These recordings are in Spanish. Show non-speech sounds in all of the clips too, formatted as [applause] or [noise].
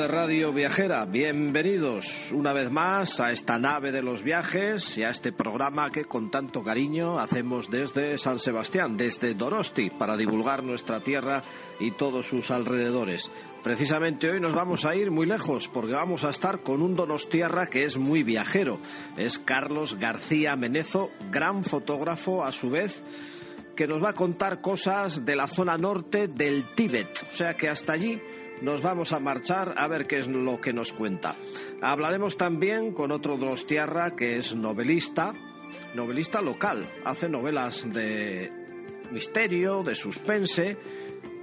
de Radio Viajera? Bienvenidos una vez más a esta nave de los viajes y a este programa que con tanto cariño hacemos desde San Sebastián, desde Donosti, para divulgar nuestra tierra y todos sus alrededores. Precisamente hoy nos vamos a ir muy lejos porque vamos a estar con un Donostierra que es muy viajero. Es Carlos García Menezo, gran fotógrafo a su vez que nos va a contar cosas de la zona norte del Tíbet. O sea que hasta allí nos vamos a marchar a ver qué es lo que nos cuenta. Hablaremos también con otro Donostiarra que es novelista, novelista local. Hace novelas de misterio, de suspense,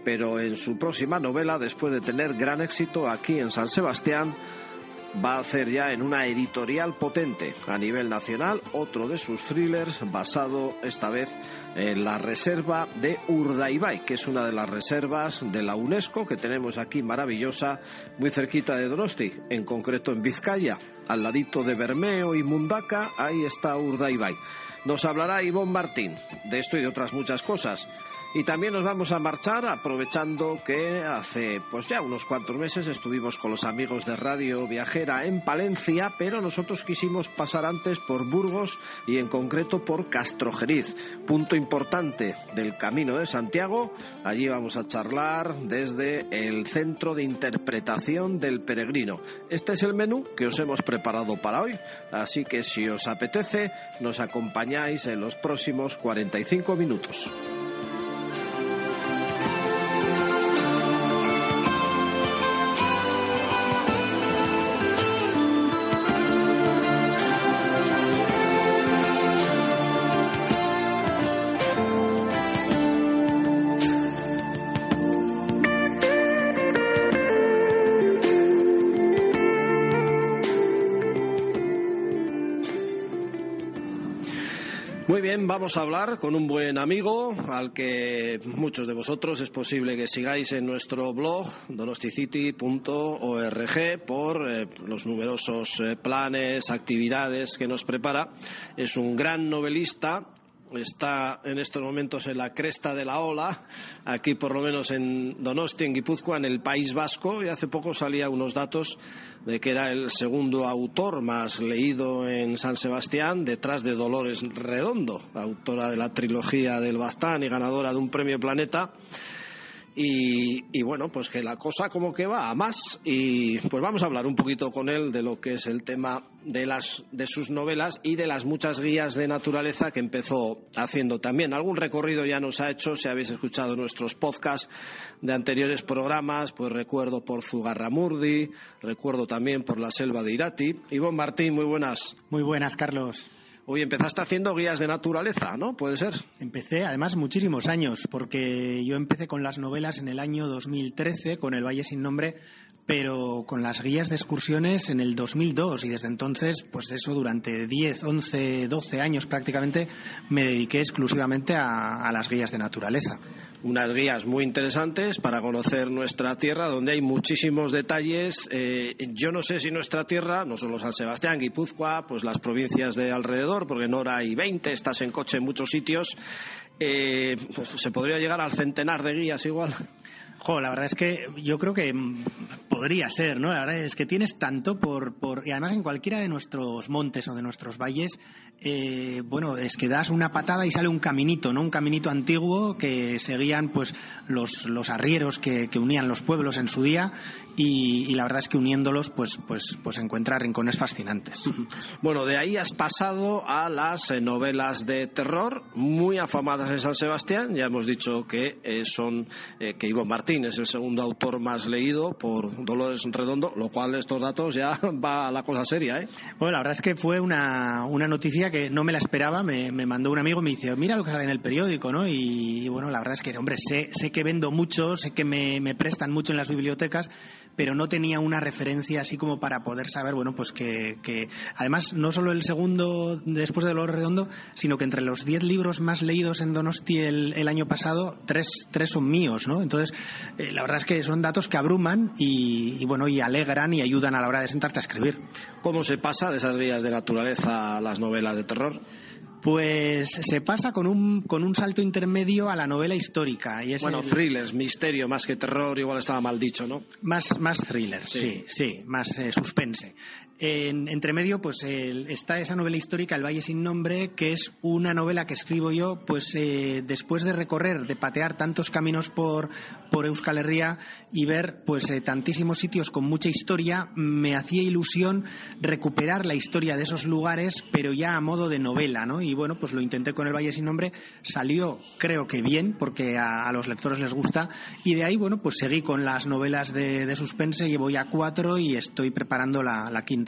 pero en su próxima novela, después de tener gran éxito aquí en San Sebastián, va a hacer ya en una editorial potente a nivel nacional otro de sus thrillers basado esta vez en la reserva de Urdaibai, que es una de las reservas de la UNESCO que tenemos aquí maravillosa, muy cerquita de Donosti, en concreto en Vizcaya, al ladito de Bermeo y Mundaka, ahí está Urdaibai. Nos hablará Ivonne Martín de esto y de otras muchas cosas. Y también nos vamos a marchar aprovechando que hace pues ya unos cuantos meses estuvimos con los amigos de Radio Viajera en Palencia, pero nosotros quisimos pasar antes por Burgos y en concreto por Castrojeriz, punto importante del Camino de Santiago. Allí vamos a charlar desde el Centro de Interpretación del Peregrino. Este es el menú que os hemos preparado para hoy, así que si os apetece, nos acompañáis en los próximos 45 minutos. Vamos a hablar con un buen amigo al que muchos de vosotros es posible que sigáis en nuestro blog donosticity.org por eh, los numerosos eh, planes, actividades que nos prepara. Es un gran novelista, está en estos momentos en la cresta de la ola, aquí por lo menos en Donosti, en Guipúzcoa, en el País Vasco, y hace poco salía unos datos de que era el segundo autor más leído en San Sebastián, detrás de Dolores Redondo, autora de la trilogía del Bastán y ganadora de un premio Planeta. Y, bueno, pues que la cosa como que va a más y pues vamos a hablar un poquito con él de lo que es el tema de las de sus novelas y de las muchas guías de naturaleza que empezó haciendo también. Algún recorrido ya nos ha hecho, si habéis escuchado nuestros podcasts de anteriores programas, pues recuerdo por Zugarramurdi, recuerdo también por la selva de Irati. Ivonne Martín, muy buenas. Muy buenas, Carlos. Hoy empezaste haciendo guías de naturaleza, ¿no? ¿Puede ser? Empecé, además, muchísimos años, porque yo empecé con las novelas en el año 2013, con El Valle Sin Nombre, pero con las guías de excursiones en el 2002 y desde entonces, pues eso, durante 10, 11, 12 años prácticamente, me dediqué exclusivamente a, las guías de naturaleza unas guías muy interesantes para conocer nuestra tierra, donde hay muchísimos detalles. Eh, yo no sé si nuestra tierra, no solo San Sebastián, Guipúzcoa, pues las provincias de alrededor, porque en hora hay 20, estás en coche en muchos sitios, eh, pues se podría llegar al centenar de guías igual. La verdad es que yo creo que podría ser, ¿no? La verdad es que tienes tanto por, por y además en cualquiera de nuestros montes o de nuestros valles, eh, bueno, es que das una patada y sale un caminito, ¿no? Un caminito antiguo que seguían, pues, los, los arrieros que, que unían los pueblos en su día y, y, la verdad es que uniéndolos, pues, pues, pues encuentra rincones fascinantes. Bueno, de ahí has pasado a las eh, novelas de terror muy afamadas en San Sebastián. Ya hemos dicho que eh, son eh, que Ivo Martín es el segundo autor más leído por Dolores Redondo, lo cual estos datos ya [laughs] va a la cosa seria, ¿eh? Bueno, la verdad es que fue una, una noticia que no me la esperaba, me, me mandó un amigo, me dice, mira lo que sale en el periódico, ¿no? Y, bueno, la verdad es que, hombre, sé, sé que vendo mucho, sé que me, me prestan mucho en las bibliotecas, pero no tenía una referencia así como para poder saber, bueno, pues que, además no solo el segundo después de Dolores Redondo, sino que entre los diez libros más leídos en Donosti el, año pasado, tres, tres son míos, ¿no? Entonces, eh, la verdad es que son datos que abruman y, y, bueno, y alegran y ayudan a la hora de sentarte a escribir. ¿Cómo se pasa de esas vías de naturaleza a las novelas de terror? Pues se pasa con un, con un salto intermedio a la novela histórica. Y es bueno, el... thrillers, misterio más que terror, igual estaba mal dicho, ¿no? Más, más thriller, sí, sí, sí más eh, suspense. En, entre medio, pues el, está esa novela histórica, El Valle sin Nombre, que es una novela que escribo yo, pues eh, después de recorrer, de patear tantos caminos por, por Euskal Herria y ver pues eh, tantísimos sitios con mucha historia, me hacía ilusión recuperar la historia de esos lugares, pero ya a modo de novela, ¿no? Y bueno, pues lo intenté con El Valle sin Nombre, salió creo que bien, porque a, los lectores les gusta, y de ahí, bueno, pues seguí con las novelas de, de suspense, llevo ya cuatro y estoy preparando la, la quinta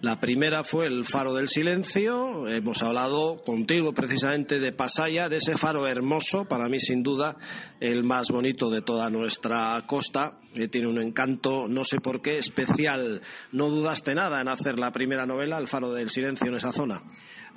La primera fue el Faro del Silencio. Hemos hablado contigo precisamente de Pasaya, de ese faro hermoso, para mí sin duda el más bonito de toda nuestra costa, tiene un encanto, no sé por qué, especial. ¿No dudaste nada en hacer la primera novela, El Faro del Silencio, en esa zona?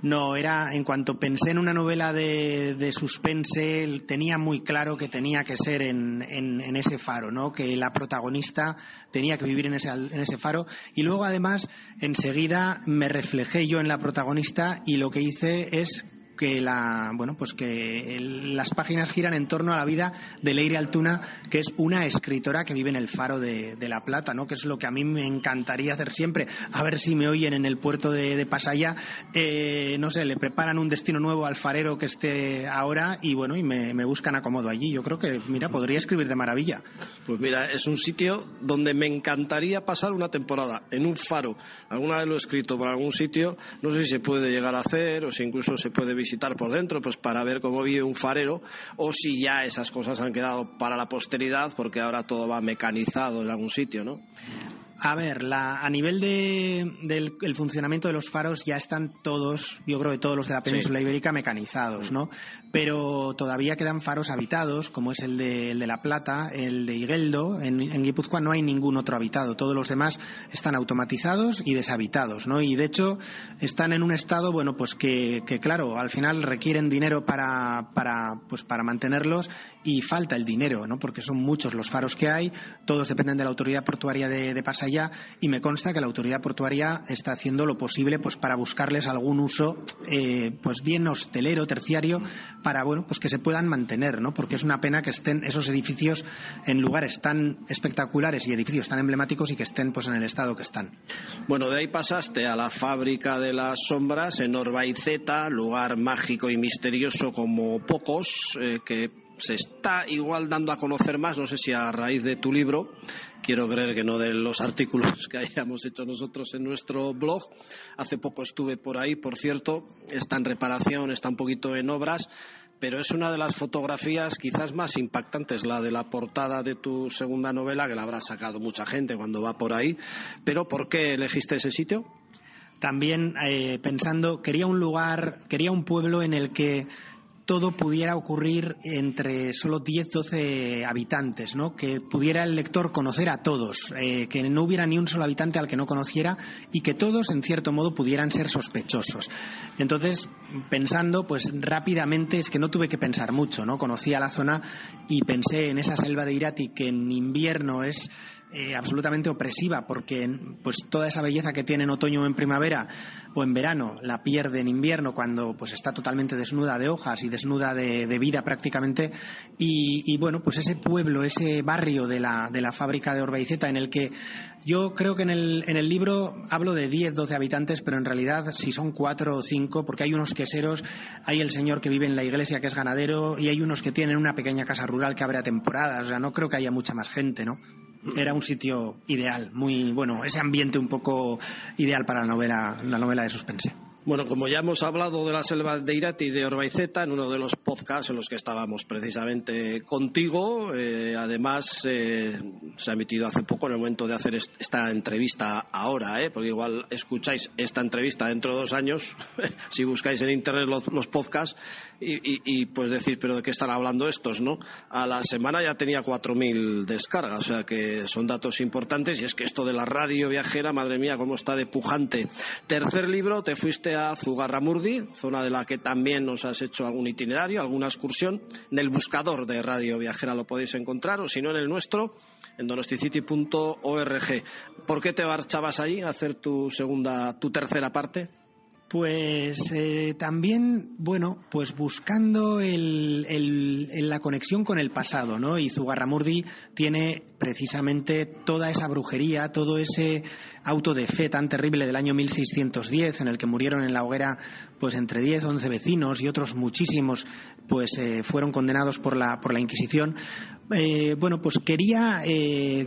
No, era en cuanto pensé en una novela de, de suspense, tenía muy claro que tenía que ser en, en, en, ese faro, ¿no? Que la protagonista tenía que vivir en ese, en ese faro. Y luego, además, enseguida me reflejé yo en la protagonista y lo que hice es que la bueno pues que las páginas giran en torno a la vida de Leire Altuna que es una escritora que vive en el faro de, de, La Plata no que es lo que a mí me encantaría hacer siempre. A ver si me oyen en el puerto de, de Pasaya. Eh, no sé le preparan un destino nuevo al farero que esté ahora y bueno y me, me buscan acomodo allí. Yo creo que mira podría escribir de maravilla. Pues mira es un sitio donde me encantaría pasar una temporada en un faro. Alguna vez lo he escrito por algún sitio no sé si se puede llegar a hacer o si incluso se puede visitar visitar por dentro, pues para ver cómo vive un farero, o si ya esas cosas han quedado para la posteridad, porque ahora todo va mecanizado en algún sitio, ¿no? A ver, la, a nivel de, del el funcionamiento de los faros ya están todos, yo creo que todos los de la península sí. ibérica mecanizados, ¿no? Pero todavía quedan faros habitados, como es el de, el de La Plata, el de Igueldo. En, en Guipúzcoa no hay ningún otro habitado. Todos los demás están automatizados y deshabitados, ¿no? Y de hecho están en un estado, bueno, pues que, que claro, al final requieren dinero para, para, pues para mantenerlos y falta el dinero, ¿no? Porque son muchos los faros que hay, todos dependen de la autoridad portuaria de, de Pasay allá y me consta que la autoridad portuaria está haciendo lo posible pues para buscarles algún uso eh, pues bien hostelero terciario para bueno pues que se puedan mantener no porque es una pena que estén esos edificios en lugares tan espectaculares y edificios tan emblemáticos y que estén pues en el estado que están. Bueno de ahí pasaste a la fábrica de las sombras en Orbaiceta lugar mágico y misterioso como pocos eh, que se está igual dando a conocer más, no sé si a raíz de tu libro, quiero creer que no de los artículos que hayamos hecho nosotros en nuestro blog. Hace poco estuve por ahí, por cierto, está en reparación, está un poquito en obras, pero es una de las fotografías quizás más impactantes, la de la portada de tu segunda novela, que la habrá sacado mucha gente cuando va por ahí. Pero ¿por qué elegiste ese sitio? También eh, pensando, quería un lugar, quería un pueblo en el que todo pudiera ocurrir entre solo 10, 12 habitantes, ¿no? Que pudiera el lector conocer a todos, eh, que no hubiera ni un solo habitante al que no conociera y que todos, en cierto modo, pudieran ser sospechosos. Entonces, pensando, pues rápidamente, es que no tuve que pensar mucho, ¿no? Conocía la zona y pensé en esa selva de Irati que en invierno es eh, absolutamente opresiva porque pues toda esa belleza que tiene en otoño o en primavera o en verano la pierde en invierno cuando pues está totalmente desnuda de hojas y desnuda de, vida prácticamente y, y, bueno pues ese pueblo ese barrio de la, de la fábrica de Orbaiceta en el que yo creo que en el, en el libro hablo de 10, 12 habitantes, pero en realidad si son 4 o 5, porque hay unos queseros, hay el señor que vive en la iglesia que es ganadero y hay unos que tienen una pequeña casa rural que abre a temporadas, o sea, no creo que haya mucha más gente, ¿no? Era un sitio ideal, muy bueno, ese ambiente un poco ideal para la novela, la novela de suspense. Bueno, como ya hemos hablado de la selva de Irati y de Orbaiceta en uno de los podcasts en los que estábamos precisamente contigo, eh, además eh, se ha emitido hace poco en el momento de hacer esta entrevista ahora, ¿eh? porque igual escucháis esta entrevista dentro de dos años, [laughs] si buscáis en internet los, podcasts, y, pues decir, pero ¿de qué están hablando estos? no A la semana ya tenía 4.000 descargas, o sea que son datos importantes, y es que esto de la radio viajera, madre mía, cómo está de pujante. Tercer libro, te fuiste Zugarramurdi, zona de la que también nos has hecho algún itinerario, alguna excursión. En el buscador de Radio Viajera lo podéis encontrar, o si no en el nuestro, en donosticity.org. ¿Por qué te marchabas allí a hacer tu segunda, tu tercera parte? Pues eh, también, bueno, pues buscando el, la conexión con el pasado, ¿no? Y Zugarramurdi tiene precisamente toda esa brujería, todo ese auto de fe tan terrible del año 1610 en el que murieron en la hoguera pues entre 10 o 11 vecinos y otros muchísimos pues eh, fueron condenados por la, por la Inquisición. Eh, bueno, pues quería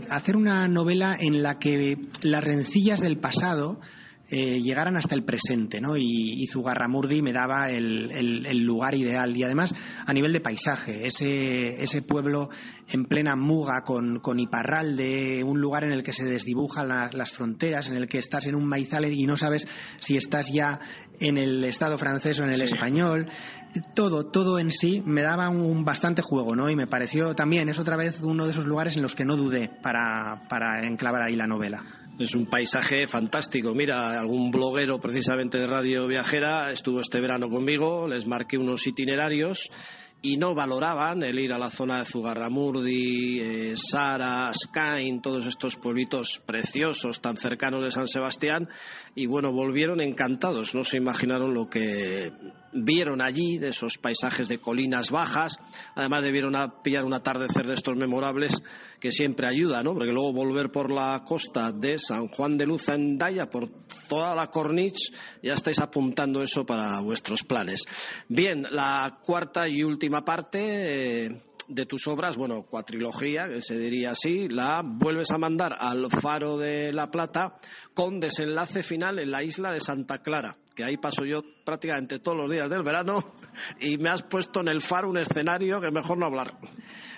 hacer una novela en la que las rencillas del pasado eh, llegaran hasta el presente, ¿no? Y, y Zugarramurdi me daba el, lugar ideal. Y además, a nivel de paisaje, ese, ese pueblo en plena muga con, con Iparralde, un lugar en el que se desdibujan las fronteras, en el que estás en un maizal y no sabes si estás ya en el Estado francés o en el español. Todo, todo en sí me daba un bastante juego, ¿no? Y me pareció también, es otra vez uno de esos lugares en los que no dudé para, para enclavar ahí la novela. Es un paisaje fantástico. Mira, algún bloguero precisamente de Radio Viajera estuvo este verano conmigo, les marqué unos itinerarios y no valoraban el ir a la zona de Zugarramurdi, eh, Sara, Skain, todos estos pueblitos preciosos tan cercanos de San Sebastián y bueno, volvieron encantados, no se imaginaron lo que vieron allí, de esos paisajes de colinas bajas, además debieron pillar un atardecer de estos memorables que siempre ayuda, ¿no? Porque luego volver por la costa de San Juan de Luz en Daya, por toda la corniche, ya estáis apuntando eso para vuestros planes. Bien, la cuarta y última parte eh, de tus obras, bueno, cuatrilogía, que se diría así, la vuelves a mandar al Faro de la Plata con desenlace final en la isla de Santa Clara, ahí paso yo prácticamente todos los días del verano [laughs] y me has puesto en el Faro un escenario que mejor no hablar.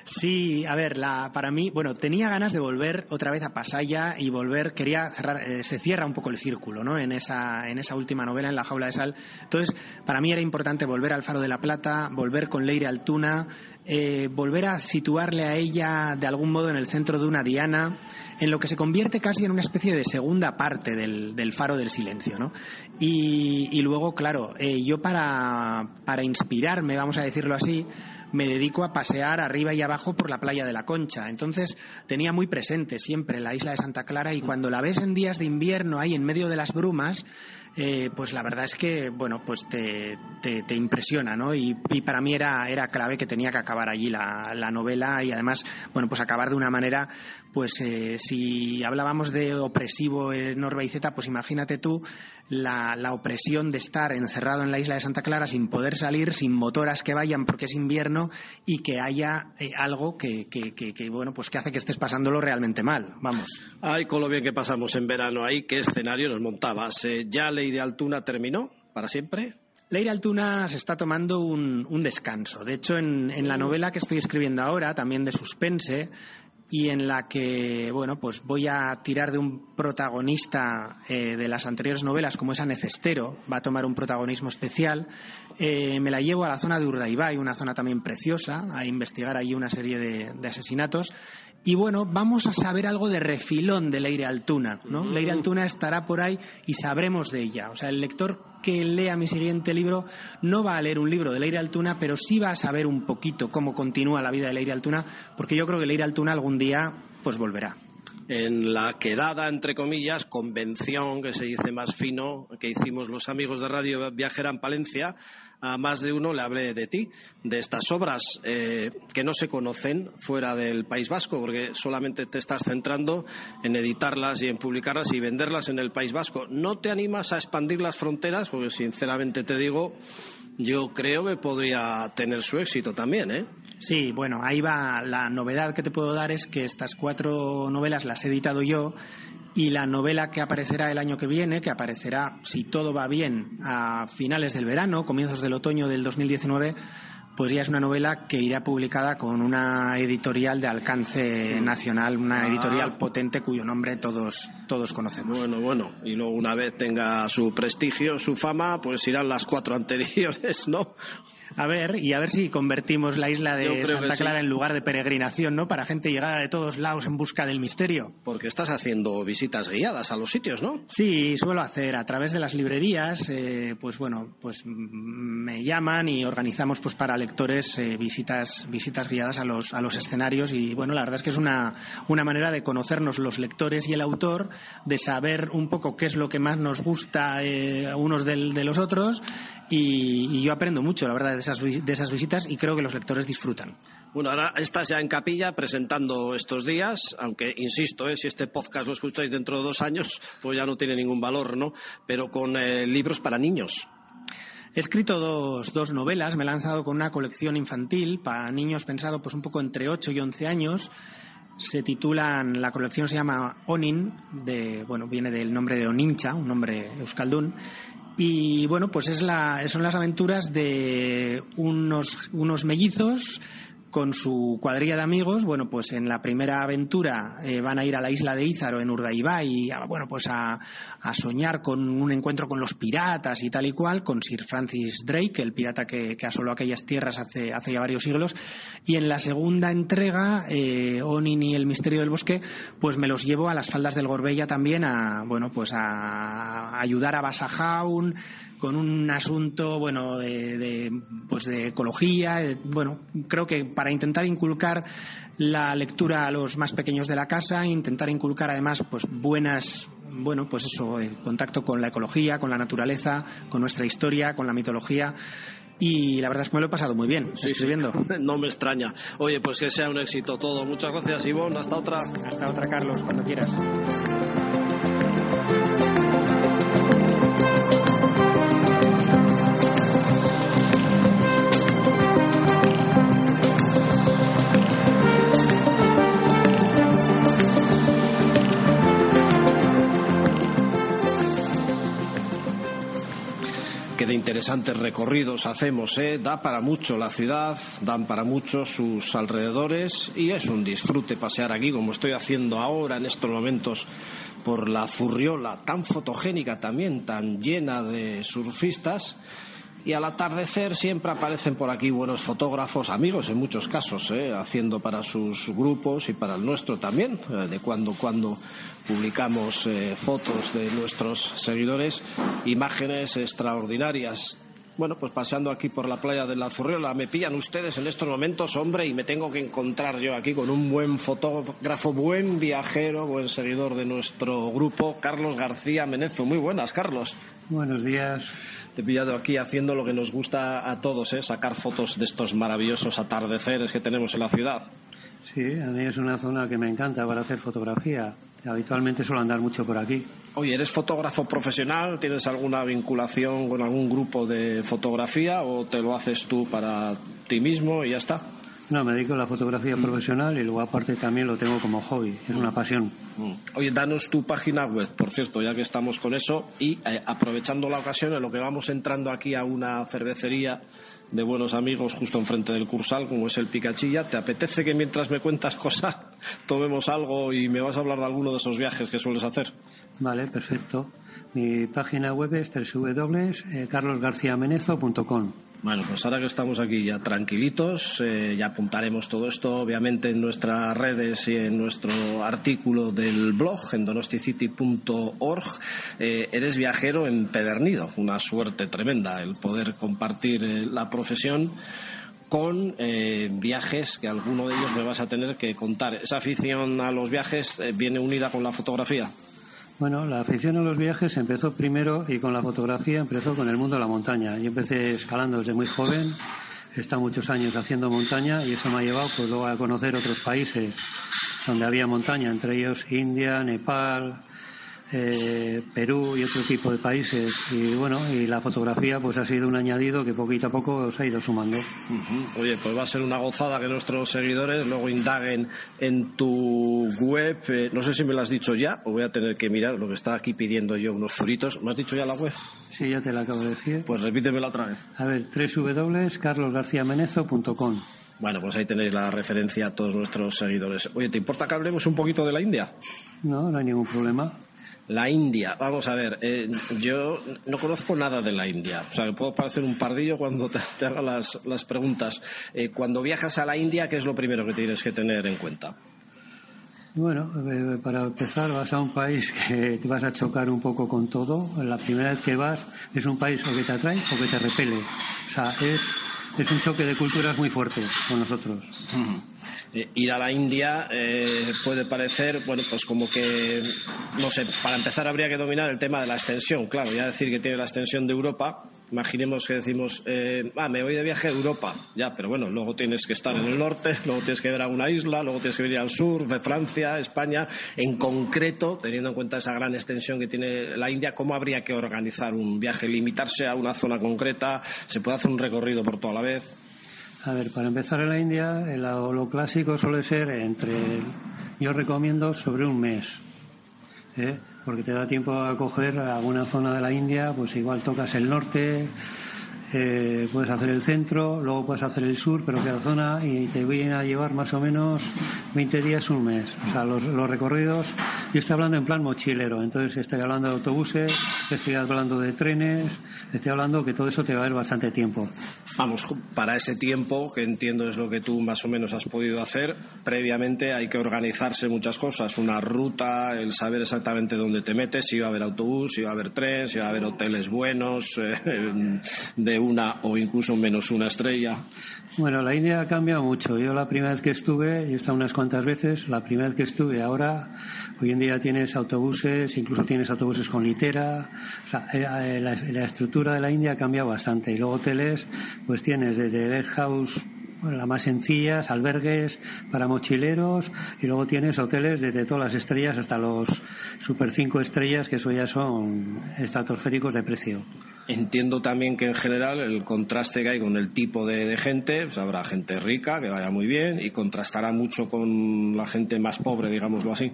Sí, a ver, la, para mí, bueno, tenía ganas de volver otra vez a Pasaya y volver, quería cerrar, eh, se cierra un poco el círculo, ¿no? En esa, en esa última novela, en La jaula de sal. Entonces, para mí era importante volver al Faro de la Plata, volver con Leire Altuna, eh, volver a situarle a ella de algún modo en el centro de una diana, en lo que se convierte casi en una especie de segunda parte del, del Faro del Silencio, ¿no? Y, luego, claro, eh, yo para, para inspirarme, vamos a decirlo así, me dedico a pasear arriba y abajo por la playa de la Concha. Entonces tenía muy presente siempre la isla de Santa Clara y cuando la ves en días de invierno ahí en medio de las brumas, eh, pues la verdad es que, bueno, pues te, te, impresiona, ¿no? Y, para mí era, era clave que tenía que acabar allí la, la novela y además, bueno, pues acabar de una manera, pues eh, si hablábamos de opresivo en Orbeizeta, pues imagínate tú la, la, opresión de estar encerrado en la isla de Santa Clara sin poder salir, sin motoras que vayan porque es invierno y que haya eh, algo que, que, que, bueno, pues que hace que estés pasándolo realmente mal, vamos. Ay, con lo bien que pasamos en verano ahí, qué escenario nos montabas. ya le Leire Altuna terminó para siempre? Leire Altuna se está tomando un, descanso. De hecho, en, la novela que estoy escribiendo ahora, también de suspense, y en la que, bueno, pues voy a tirar de un protagonista eh, de las anteriores novelas, como es Anecestero, va a tomar un protagonismo especial. Eh, me la llevo a la zona de Urdaibai, una zona también preciosa, a investigar allí una serie de, de asesinatos. Y bueno, vamos a saber algo de refilón de Leire Altuna, ¿no? Leire Altuna estará por ahí y sabremos de ella. O sea, el lector que lea mi siguiente libro no va a leer un libro de Leire Altuna, pero sí va a saber un poquito cómo continúa la vida de Leire Altuna, porque yo creo que Leire Altuna algún día pues volverá en la quedada, entre comillas, convención, que se dice más fino, que hicimos los amigos de Radio Viajera en Palencia, a más de uno le hablé de ti, de estas obras eh, que no se conocen fuera del País Vasco, porque solamente te estás centrando en editarlas y en publicarlas y venderlas en el País Vasco. ¿No te animas a expandir las fronteras? Porque sinceramente te digo, yo creo que podría tener su éxito también, ¿eh? Sí, bueno, ahí va. La novedad que te puedo dar es que estas cuatro novelas las he editado yo y la novela que aparecerá el año que viene, que aparecerá, si todo va bien, a finales del verano, comienzos del otoño del 2019, pues ya es una novela que irá publicada con una editorial de alcance nacional, una Ah. editorial potente cuyo nombre todos, todos conocemos. Bueno, bueno, y luego una vez tenga su prestigio, su fama, pues irán las cuatro [laughs] anteriores, ¿no? A ver, y a ver si convertimos la isla de Santa sí. Clara en lugar de peregrinación, ¿no? Para gente llegada de todos lados en busca del misterio. Porque estás haciendo visitas guiadas a los sitios, ¿no? Sí, suelo hacer a través de las librerías, eh, pues bueno, pues me llaman y organizamos pues para lectores eh, visitas visitas guiadas a los a los escenarios y bueno, la verdad es que es una una manera de conocernos los lectores y el autor, de saber un poco qué es lo que más nos gusta eh, a unos del- de los otros y, y yo aprendo mucho, la verdad, esas de esas visitas y creo que los lectores disfrutan. Bueno, ahora estás ya en capilla presentando estos días, aunque insisto, ¿eh? si este podcast lo escucháis dentro de dos años, pues ya no tiene ningún valor, ¿no? Pero con eh, libros para niños. He escrito dos, dos novelas, me he lanzado con una colección infantil para niños pensado pues un poco entre 8 y 11 años. Se titulan, la colección se llama Onin, de, bueno, viene del nombre de Onincha, un nombre euskaldún. Y bueno, pues es la, son las aventuras de unos, unos mellizos con su cuadrilla de amigos, bueno, pues en la primera aventura eh, van a ir a la isla de Ízaro en Urdaibai, a, bueno, pues a, a soñar con un encuentro con los piratas y tal y cual, con Sir Francis Drake, el pirata que, que asoló aquellas tierras hace, hace ya varios siglos. Y en la segunda entrega, eh, Onin y el misterio del bosque, pues me los llevo a las faldas del Gorbella también a, bueno, pues a ayudar a Basajaun con un asunto bueno de, de, pues de ecología de- bueno creo que para intentar inculcar la lectura a los más pequeños de la casa intentar inculcar además pues buenas bueno pues eso el contacto con la ecología con la naturaleza con nuestra historia con la mitología y la verdad es que me lo he pasado muy bien escribiendo [laughs] No me extraña. Oye, pues que sea un éxito todo. Muchas gracias, Ivonne. Hasta otra. hasta otra Carlos cuando quieras interesantes recorridos hacemos, ¿eh? Da para mucho la ciudad, dan para mucho sus alrededores y es un disfrute pasear aquí como estoy haciendo ahora en estos momentos por la Zurriola, tan fotogénica también, tan llena de surfistas. Y al atardecer siempre aparecen por aquí buenos fotógrafos, amigos en muchos casos, ¿eh? haciendo para sus grupos y para el nuestro también. Eh, de cuando cuando publicamos eh, fotos de nuestros seguidores, imágenes extraordinarias. Bueno, pues paseando aquí por la playa de la Zurriola, me pillan ustedes en estos momentos, hombre, y me tengo que encontrar yo aquí con un buen fotógrafo, buen viajero, buen seguidor de nuestro grupo, Carlos García Menezo. Muy buenas, Carlos. Buenos días. Te he pillado aquí haciendo lo que nos gusta a todos, ¿eh? sacar fotos de estos maravillosos atardeceres que tenemos en la ciudad. Sí, a mí es una zona que me encanta para hacer fotografía. Habitualmente suelo andar mucho por aquí. Oye, ¿eres fotógrafo profesional? ¿Tienes alguna vinculación con algún grupo de fotografía o te lo haces tú para ti mismo y ya está? No, me dedico a la fotografía profesional y luego aparte también lo tengo como hobby, es una pasión. Mm. Oye, danos tu página web, por cierto, ya que estamos con eso y eh, aprovechando la ocasión en lo que vamos entrando aquí a una cervecería de buenos amigos justo enfrente del Cursal, como es el Picachilla, ¿te apetece que mientras me cuentas cosas [laughs] tomemos algo y me vas a hablar de alguno de esos viajes que sueles hacer? Vale, perfecto. Mi página web es www.carlosgarciamenezo.com. Bueno, pues ahora que estamos aquí ya tranquilitos, eh, ya apuntaremos todo esto obviamente en nuestras redes y en nuestro artículo del blog en donosticity.org. Eh, eres viajero empedernido, una suerte tremenda el poder compartir eh, la profesión con eh, viajes que alguno de ellos me vas a tener que contar. ¿Esa afición a los viajes viene unida con la fotografía? Bueno, la afición a los viajes empezó primero y con la fotografía empezó con el mundo de la montaña. Yo empecé escalando desde muy joven, he estado muchos años haciendo montaña y eso me ha llevado pues luego a conocer otros países donde había montaña, entre ellos India, Nepal, eh, Perú y otro tipo de países. Y bueno, y la fotografía pues ha sido un añadido que poquito a poco se ha ido sumando. Oye, pues va a ser una gozada que nuestros seguidores luego indaguen en tu web. Eh, no sé si me lo has dicho ya o voy a tener que mirar lo que está aquí pidiendo yo, unos zuritos. ¿Me has dicho ya la web? Sí, ya te la acabo de decir. Pues repítemela otra vez. A ver, www.carlosgarciamenezo.com. Bueno, pues ahí tenéis la referencia a todos nuestros seguidores. Oye, ¿te importa que hablemos un poquito de la India? No, no hay ningún problema. La India, vamos a ver, eh, yo no conozco nada de la India, o sea, que puedo parecer un pardillo cuando te, haga las, las preguntas. Eh, cuando viajas a la India, ¿qué es lo primero que tienes que tener en cuenta? Bueno, eh, para empezar vas a un país que te vas a chocar un poco con todo. La primera vez que vas es un país o que te atrae o que te repele. O sea, es, es un choque de culturas muy fuerte con nosotros. Eh, ir a la India eh, puede parecer, bueno, pues como que, no sé, para empezar habría que dominar el tema de la extensión, claro, ya decir que tiene la extensión de Europa, imaginemos que decimos, eh, ah, me voy de viaje a Europa, ya, pero bueno, luego tienes que estar en el norte, [laughs] luego tienes que ver a una isla, luego tienes que venir al sur, de Francia, España, en concreto, teniendo en cuenta esa gran extensión que tiene la India, ¿cómo habría que organizar un viaje? ¿Limitarse a una zona concreta? ¿Se puede hacer un recorrido por toda la vez? A ver, para empezar en la India, lo, lo clásico suele ser entre, yo recomiendo sobre un mes, ¿eh? porque te da tiempo a coger alguna zona de la India, pues igual tocas el norte, eh, puedes hacer el centro, luego puedes hacer el sur, pero cada zona y te viene a llevar más o menos 20 días, un mes. O sea, los, los recorridos, yo estoy hablando en plan mochilero, entonces estoy hablando de autobuses, estoy hablando de trenes, estoy hablando que todo eso te va a dar bastante tiempo. Vamos, para ese tiempo, que entiendo es lo que tú más o menos has podido hacer, previamente hay que organizarse muchas cosas, una ruta, el saber exactamente dónde te metes, si va a haber autobús, si va a haber tren, si va a haber hoteles buenos, [laughs] eh, de una o incluso menos una estrella. Bueno, la India ha cambiado mucho. Yo la primera vez que estuve, y he estado unas cuantas veces, la primera vez que estuve, ahora, hoy en día tienes autobuses, incluso tienes autobuses con litera. O sea, eh, la, la estructura de la India ha cambiado bastante. Y luego hoteles, pues tienes desde el house bueno, las más sencillas, albergues para mochileros y luego tienes hoteles desde todas las estrellas hasta los super cinco estrellas que eso ya son estratosféricos de precio. Entiendo también que en general el contraste que hay con el tipo de, de gente, pues habrá gente rica que vaya muy bien y contrastará mucho con la gente más pobre, digámoslo así.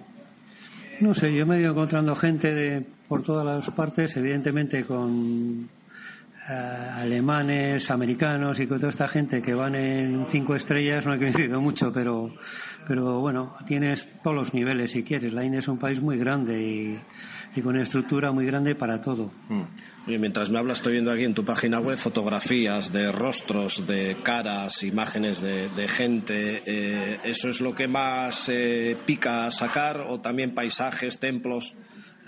No sé, yo me he ido encontrando gente de, por todas las partes, evidentemente con alemanes, americanos y con toda esta gente que van en cinco estrellas no he coincidido mucho, pero, pero bueno, tienes todos los niveles si quieres. La India es un país muy grande y, y con estructura muy grande para todo. Oye, mientras me hablas, estoy viendo aquí en tu página web fotografías de rostros, de caras, imágenes de, gente. Eh, ¿Eso es lo que más eh, pica sacar o también paisajes, templos?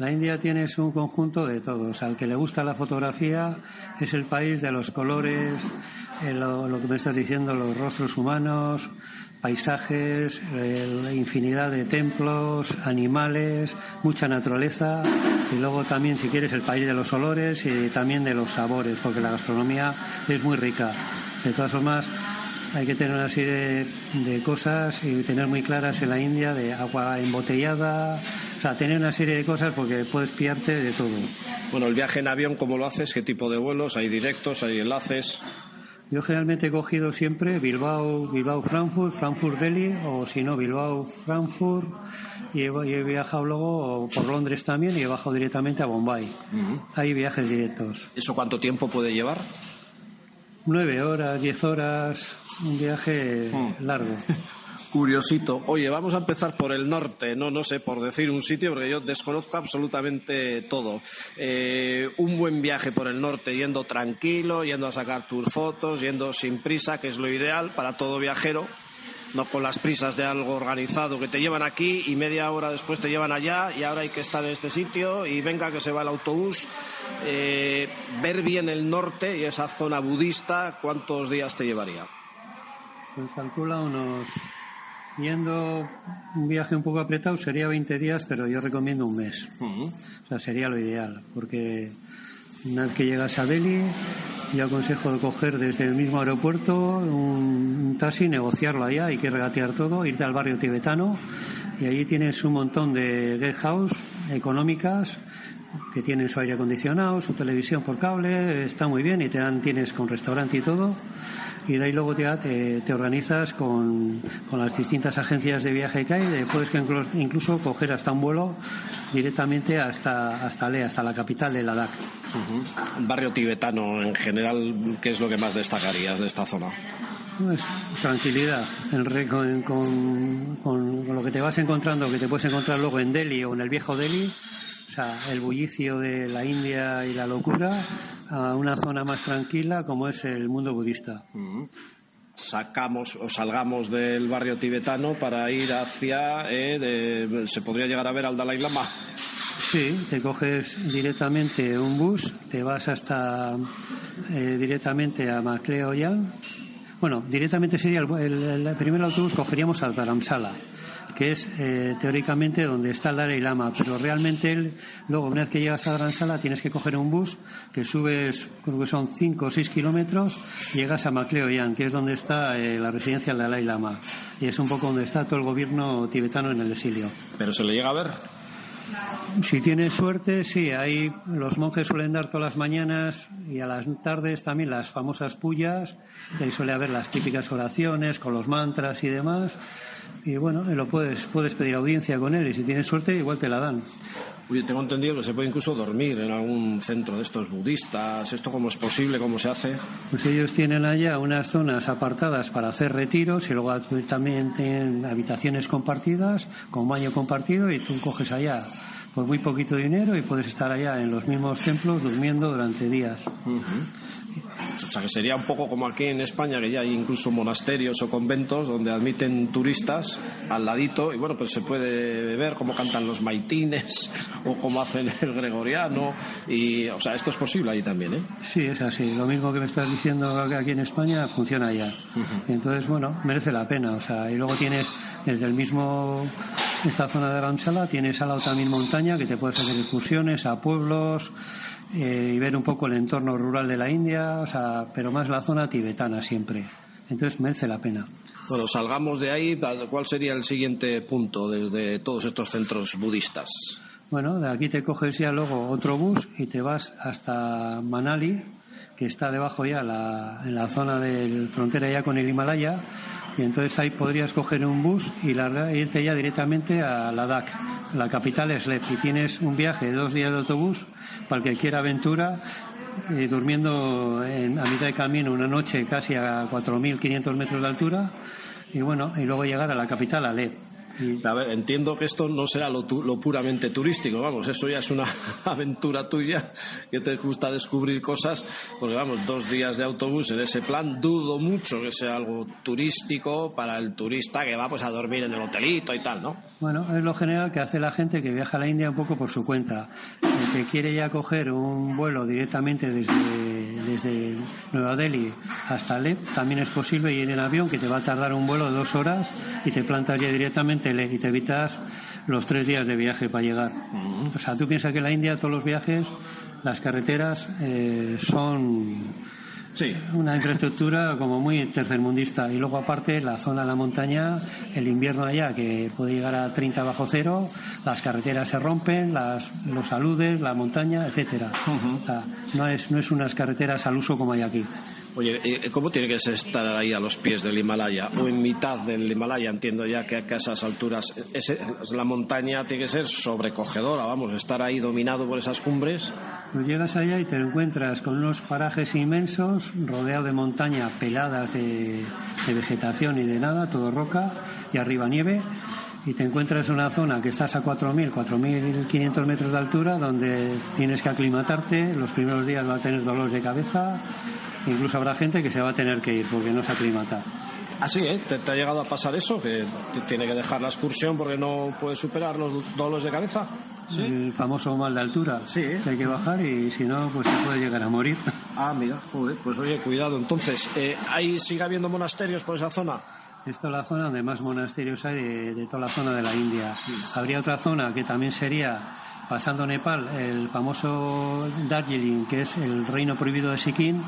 La India tiene un conjunto de todos. Al que le gusta la fotografía es el país de los colores, eh, lo, que me estás diciendo, los rostros humanos, paisajes, la infinidad de templos, animales, mucha naturaleza y luego también, si quieres, el país de los olores y también de los sabores, porque la gastronomía es muy rica. De todas formas, hay que tener una serie de, de, cosas y tener muy claras en la India de agua embotellada, o sea, tener una serie de cosas porque puedes pillarte de todo. Bueno, el viaje en avión, ¿cómo lo haces? ¿Qué tipo de vuelos? ¿Hay directos? ¿Hay enlaces? Yo generalmente he cogido siempre Bilbao, Bilbao, Frankfurt, Frankfurt, Delhi, o si no, Bilbao, Frankfurt, y he, y he viajado luego por Londres también y he bajado directamente a Bombay. Uh -huh. Hay viajes directos. ¿Eso cuánto tiempo puede llevar? Nueve horas, diez horas, un viaje mm. largo. [laughs] Curiosito. Oye, vamos a empezar por el norte, no, no sé, por decir un sitio, porque yo desconozco absolutamente todo. Eh, un buen viaje por el norte, yendo tranquilo, yendo a sacar tus fotos, yendo sin prisa, que es lo ideal para todo viajero, no con las prisas de algo organizado que te llevan aquí y media hora después te llevan allá y ahora hay que estar en este sitio y venga que se va el autobús. Eh, ver bien el norte y esa zona budista, ¿cuántos días te llevaría? Pues calcula unos Yendo un viaje un poco apretado sería 20 días, pero yo recomiendo un mes. Uh -huh. O sea, sería lo ideal, porque una vez que llegas a Delhi, yo aconsejo coger desde el mismo aeropuerto un, un taxi, negociarlo allá, hay que regatear todo, irte al barrio tibetano y allí tienes un montón de guest house económicas que tienen su aire acondicionado, su televisión por cable, está muy bien y te dan, tienes con restaurante y todo. Y de ahí luego te, te, organizas con, con, las distintas agencias de viaje que hay, puedes incluso coger hasta un vuelo directamente hasta, hasta Le, hasta la capital de Ladakh. barrio tibetano en general, ¿qué es lo que más destacarías de esta zona? Pues tranquilidad, con, con, con, lo que te vas encontrando, que te puedes encontrar luego en Delhi o en el viejo Delhi, o sea, el bullicio de la India y la locura a una zona más tranquila como es el mundo budista. Sacamos o salgamos del barrio tibetano para ir hacia, eh, se podría llegar a ver al Dalai Lama. Sí, te coges directamente un bus, te vas hasta eh, directamente a Macleoyan. Bueno, directamente sería el, el, primer autobús cogeríamos al Dharamsala que es eh, teóricamente donde está el Dalai Lama, pero realmente él, luego una vez que llegas a la Gran Sala tienes que coger un bus que subes, creo que son 5 o 6 kilómetros, llegas a Macleoyan, que es donde está eh, la residencia del Dalai Lama, y es un poco donde está todo el gobierno tibetano en el exilio. ¿Pero se le llega a ver? Si tienes suerte, sí. Ahí los monjes suelen dar todas las mañanas y a las tardes también las famosas pullas. Ahí suele haber las típicas oraciones con los mantras y demás y bueno, lo puedes, puedes pedir audiencia con él y si tienes suerte igual te la dan. Oye, tengo entendido que se puede incluso dormir en algún centro de estos budistas. ¿Esto cómo es posible? ¿Cómo se hace? Pues ellos tienen allá unas zonas apartadas para hacer retiros y luego también tienen habitaciones compartidas con baño compartido y tú coges allá por muy poquito dinero y puedes estar allá en los mismos templos durmiendo durante días. O sea, que sería un poco como aquí en España, que ya hay incluso monasterios o conventos donde admiten turistas al ladito y bueno, pues se puede ver cómo cantan los maitines [laughs] o cómo hacen el gregoriano y, o sea, esto es posible ahí también, ¿eh? Sí, es así. Lo mismo que me estás diciendo aquí en España funciona allá. Entonces, bueno, merece la pena. O sea, y luego tienes desde el mismo esta zona de Ramsala tienes al lado también montaña que te puedes hacer excursiones a pueblos eh, y ver un poco el entorno rural de la India, o sea, pero más la zona tibetana siempre. Entonces merece la pena. Bueno, salgamos de ahí. ¿Cuál sería el siguiente punto desde todos estos centros budistas? Bueno, de aquí te coges ya luego otro bus y te vas hasta Manali, que está debajo ya la, en la zona del frontera ya con el Himalaya y entonces ahí podrías coger un bus y irte ya directamente a Ladakh, la capital es Lep, y tienes un viaje de dos días de autobús para el que quiera aventura, y durmiendo en, a mitad de camino una noche casi a 4.500 metros de altura, y bueno, y luego llegar a la capital, a Lep. A ver, entiendo que esto no será lo, puramente turístico, vamos, eso ya es una [laughs] aventura tuya que te gusta descubrir cosas, porque vamos, dos días de autobús en ese plan, dudo mucho que sea algo turístico para el turista que va pues a dormir en el hotelito y tal, ¿no? Bueno, es lo general que hace la gente que viaja a la India un poco por su cuenta. El que quiere ya coger un vuelo directamente desde, desde Nueva Delhi hasta Alep, también es posible ir en avión que te va a tardar un vuelo de dos horas y te plantas ya directamente y te evitas los tres días de viaje para llegar. O sea, tú piensas que en la India todos los viajes, las carreteras eh, son Sí. Una infraestructura como muy tercermundista. Y luego, aparte, la zona de la montaña, el invierno allá, que puede llegar a 30 bajo cero, las carreteras se rompen, las, los aludes, la montaña, etcétera. no, es, no es unas carreteras al uso como hay aquí. Oye, ¿cómo tiene que estar ahí a los pies del Himalaya o en mitad del Himalaya? Entiendo ya que, a esas alturas la montaña tiene que ser sobrecogedora, vamos, estar ahí dominado por esas cumbres. Pues llegas allá y te encuentras con unos parajes inmensos, rodeado de montaña peladas de vegetación y de nada, todo roca y arriba nieve y te encuentras en una zona que estás a 4.000, 4.500 metros de altura, donde tienes que aclimatarte, los primeros días vas a tener dolores de cabeza, Incluso habrá gente que se va a tener que ir porque no se aclimata. Ah, sí, ¿eh? ¿Te, ha llegado a pasar eso? ¿Que tiene que dejar la excursión porque no puede superar los dolores de cabeza? ¿Sí? El famoso mal de altura. Sí. Que hay que bajar y si no, pues se puede llegar a morir. Ah, mira, joder. Pues oye, cuidado. Entonces, eh, ¿ahí sigue habiendo monasterios por esa zona? Es la zona donde más monasterios hay de, de toda la zona de la India. Habría otra zona que también sería pasando Nepal, el famoso Darjeeling, que es el reino prohibido de Sikkim,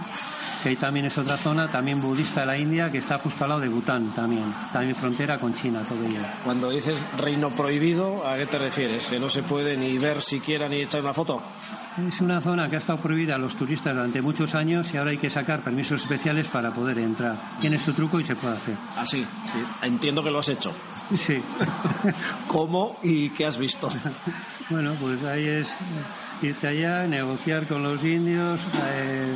que ahí también es otra zona, también budista de la India, que está justo al lado de Bután también, también frontera con China todo ello. Cuando dices reino prohibido, ¿a qué te refieres? ¿Que no se puede ni ver siquiera ni echar una foto? Es una zona que ha estado prohibida a los turistas durante muchos años y ahora hay que sacar permisos especiales para poder entrar. Tiene su truco y se puede hacer. Ah, sí, sí. Entiendo que lo has hecho. Sí. [laughs] ¿Cómo y qué has visto? bueno, pues ahí es irte allá, negociar con los indios, eh,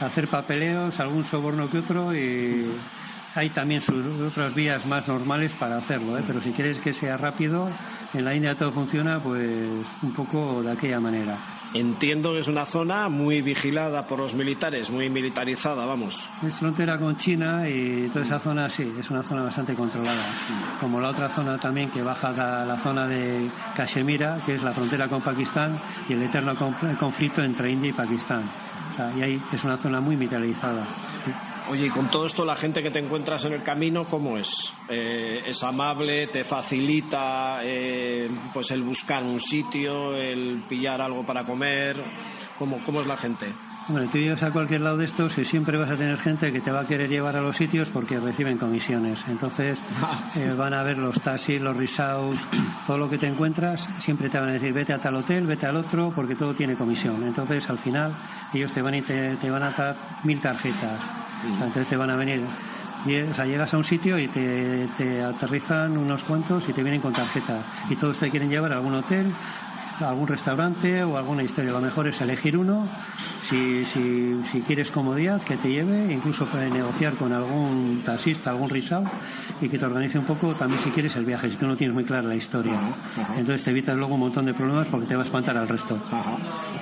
hacer papeleos, algún soborno que otro y hay también sus otras vías más normales para hacerlo, ¿eh? pero si quieres que sea rápido, en la India todo funciona pues un poco de aquella manera. Entiendo que es una zona muy vigilada por los militares, muy militarizada, vamos. Es frontera con China y toda esa zona sí, es una zona bastante controlada. Como la otra zona también que baja a la zona de Kashmira, que es la frontera con Pakistán y el eterno conflicto entre India y Pakistán. Y ahí es una zona muy militarizada. Oye, y con todo esto, la gente que te encuentras en el camino, ¿cómo es? Eh, ¿Es amable? ¿Te facilita eh, pues el buscar un sitio, el pillar algo para comer? ¿Cómo, cómo es la gente? Bueno, tú llegas a cualquier lado de estos y siempre vas a tener gente que te va a querer llevar a los sitios porque reciben comisiones. Entonces [laughs] eh, van a ver los taxis, los resorts, todo lo que te encuentras, siempre te van a decir vete a tal hotel, vete al otro, porque todo tiene comisión. Entonces al final ellos te van, y te, te van a dar mil tarjetas entonces te van a venir. O sea, llegas a un sitio y te, te aterrizan unos cuantos y te vienen con tarjeta. Y todos te quieren llevar a algún hotel, algún restaurante o alguna historia. Lo mejor es elegir uno si, si, si quieres comodidad, que te lleve, incluso puedes negociar con algún taxista, algún risao y que te organice un poco también si quieres el viaje, si tú no tienes muy clara la historia. Entonces te evitas luego un montón de problemas porque te va a espantar al resto.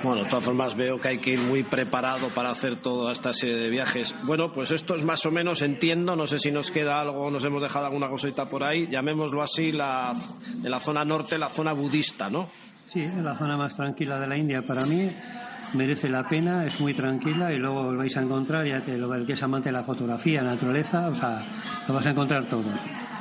Bueno, de todas formas veo que hay que ir muy preparado para hacer toda esta serie de viajes. Bueno, pues esto es más o menos, entiendo, no sé si nos queda algo, nos hemos dejado alguna cosita por ahí, llamémoslo así, la, en la zona norte, la zona budista, ¿no? Sí, la zona más tranquila de la India. Para mí merece la pena, es muy tranquila y luego lo vais a encontrar, ya que lo que es amante de la fotografía, naturaleza, o sea, lo vas a encontrar todo.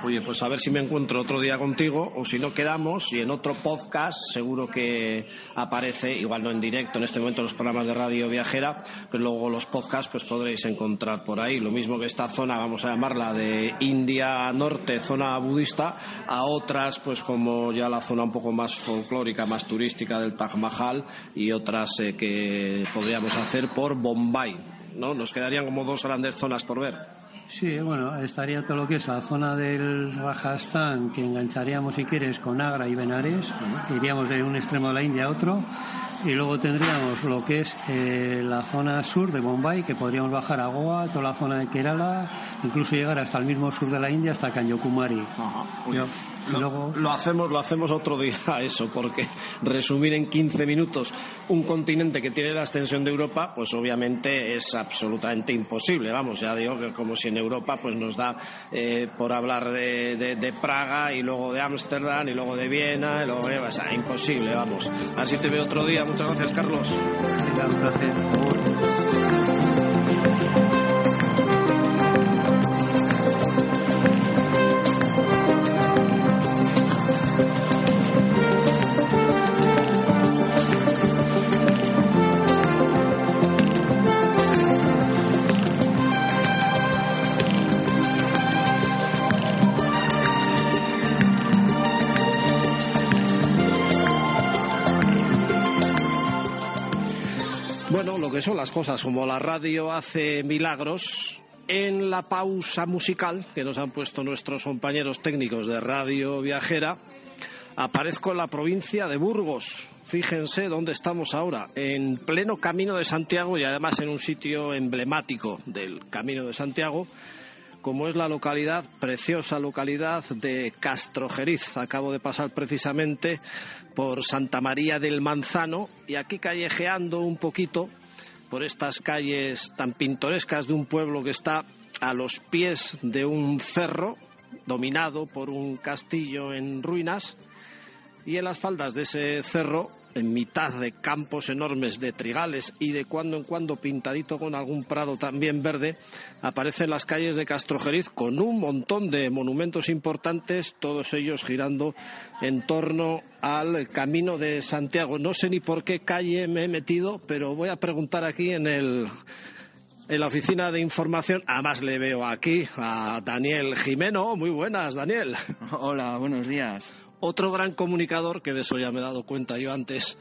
Oye, pues a ver si me encuentro otro día contigo o si no quedamos y en otro podcast seguro que aparece, igual no en directo en este momento los programas de radio viajera, pero luego los podcasts pues podréis encontrar por ahí. Lo mismo que esta zona, vamos a llamarla de India Norte, zona budista, a otras pues como ya la zona un poco más folclórica, más turística del Taj Mahal y otras eh, que podríamos hacer por Bombay. ¿no? Nos quedarían como dos grandes zonas por ver. Sí, bueno, estaría todo lo que es la zona del Rajasthan, que engancharíamos, si quieres, con Agra y Benares, iríamos de un extremo de la India a otro, y luego tendríamos lo que es eh, la zona sur de Bombay, que podríamos bajar a Goa, toda la zona de Kerala, incluso llegar hasta el mismo sur de la India, hasta Kanyakumari. lo, hacemos, lo hacemos otro día eso, porque resumir en 15 minutos un continente que tiene la extensión de Europa, pues obviamente es absolutamente imposible. Vamos, ya digo que como si en Europa pues nos da eh, por hablar de, Praga y luego de Ámsterdam y luego de Viena y luego de... O sea, imposible, vamos. Así te veo otro día. Muchas gracias, Carlos. Cosas, como la radio hace milagros, en la pausa musical que nos han puesto nuestros compañeros técnicos de Radio Viajera, aparezco en la provincia de Burgos. Fíjense dónde estamos ahora, en pleno Camino de Santiago y además en un sitio emblemático del Camino de Santiago, como es la localidad, preciosa localidad de Castrojeriz. Acabo de pasar precisamente por Santa María del Manzano y aquí callejeando un poquito por estas calles tan pintorescas de un pueblo que está a los pies de un cerro dominado por un castillo en ruinas. Y en las faldas de ese cerro en mitad de campos enormes de trigales y de cuando en cuando pintadito con algún prado también verde, aparecen las calles de Castrojeriz con un montón de monumentos importantes, todos ellos girando en torno al Camino de Santiago. No sé ni por qué calle me he metido, pero voy a preguntar aquí en el en la oficina de información. Además le veo aquí a Daniel Jimeno. Muy buenas, Daniel. Hola, buenos días. Otro gran comunicador, que de eso ya me he dado cuenta yo antes,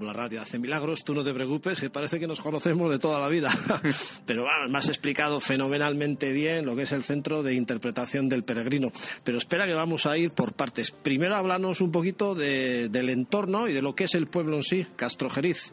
la radio hace milagros, tú no te preocupes, que parece que nos conocemos de toda la vida. [laughs] Pero bueno, me has explicado fenomenalmente bien lo que es el centro de interpretación del peregrino. Pero espera que vamos a ir por partes. Primero háblanos un poquito del entorno y de lo que es el pueblo en sí, Castrojeriz.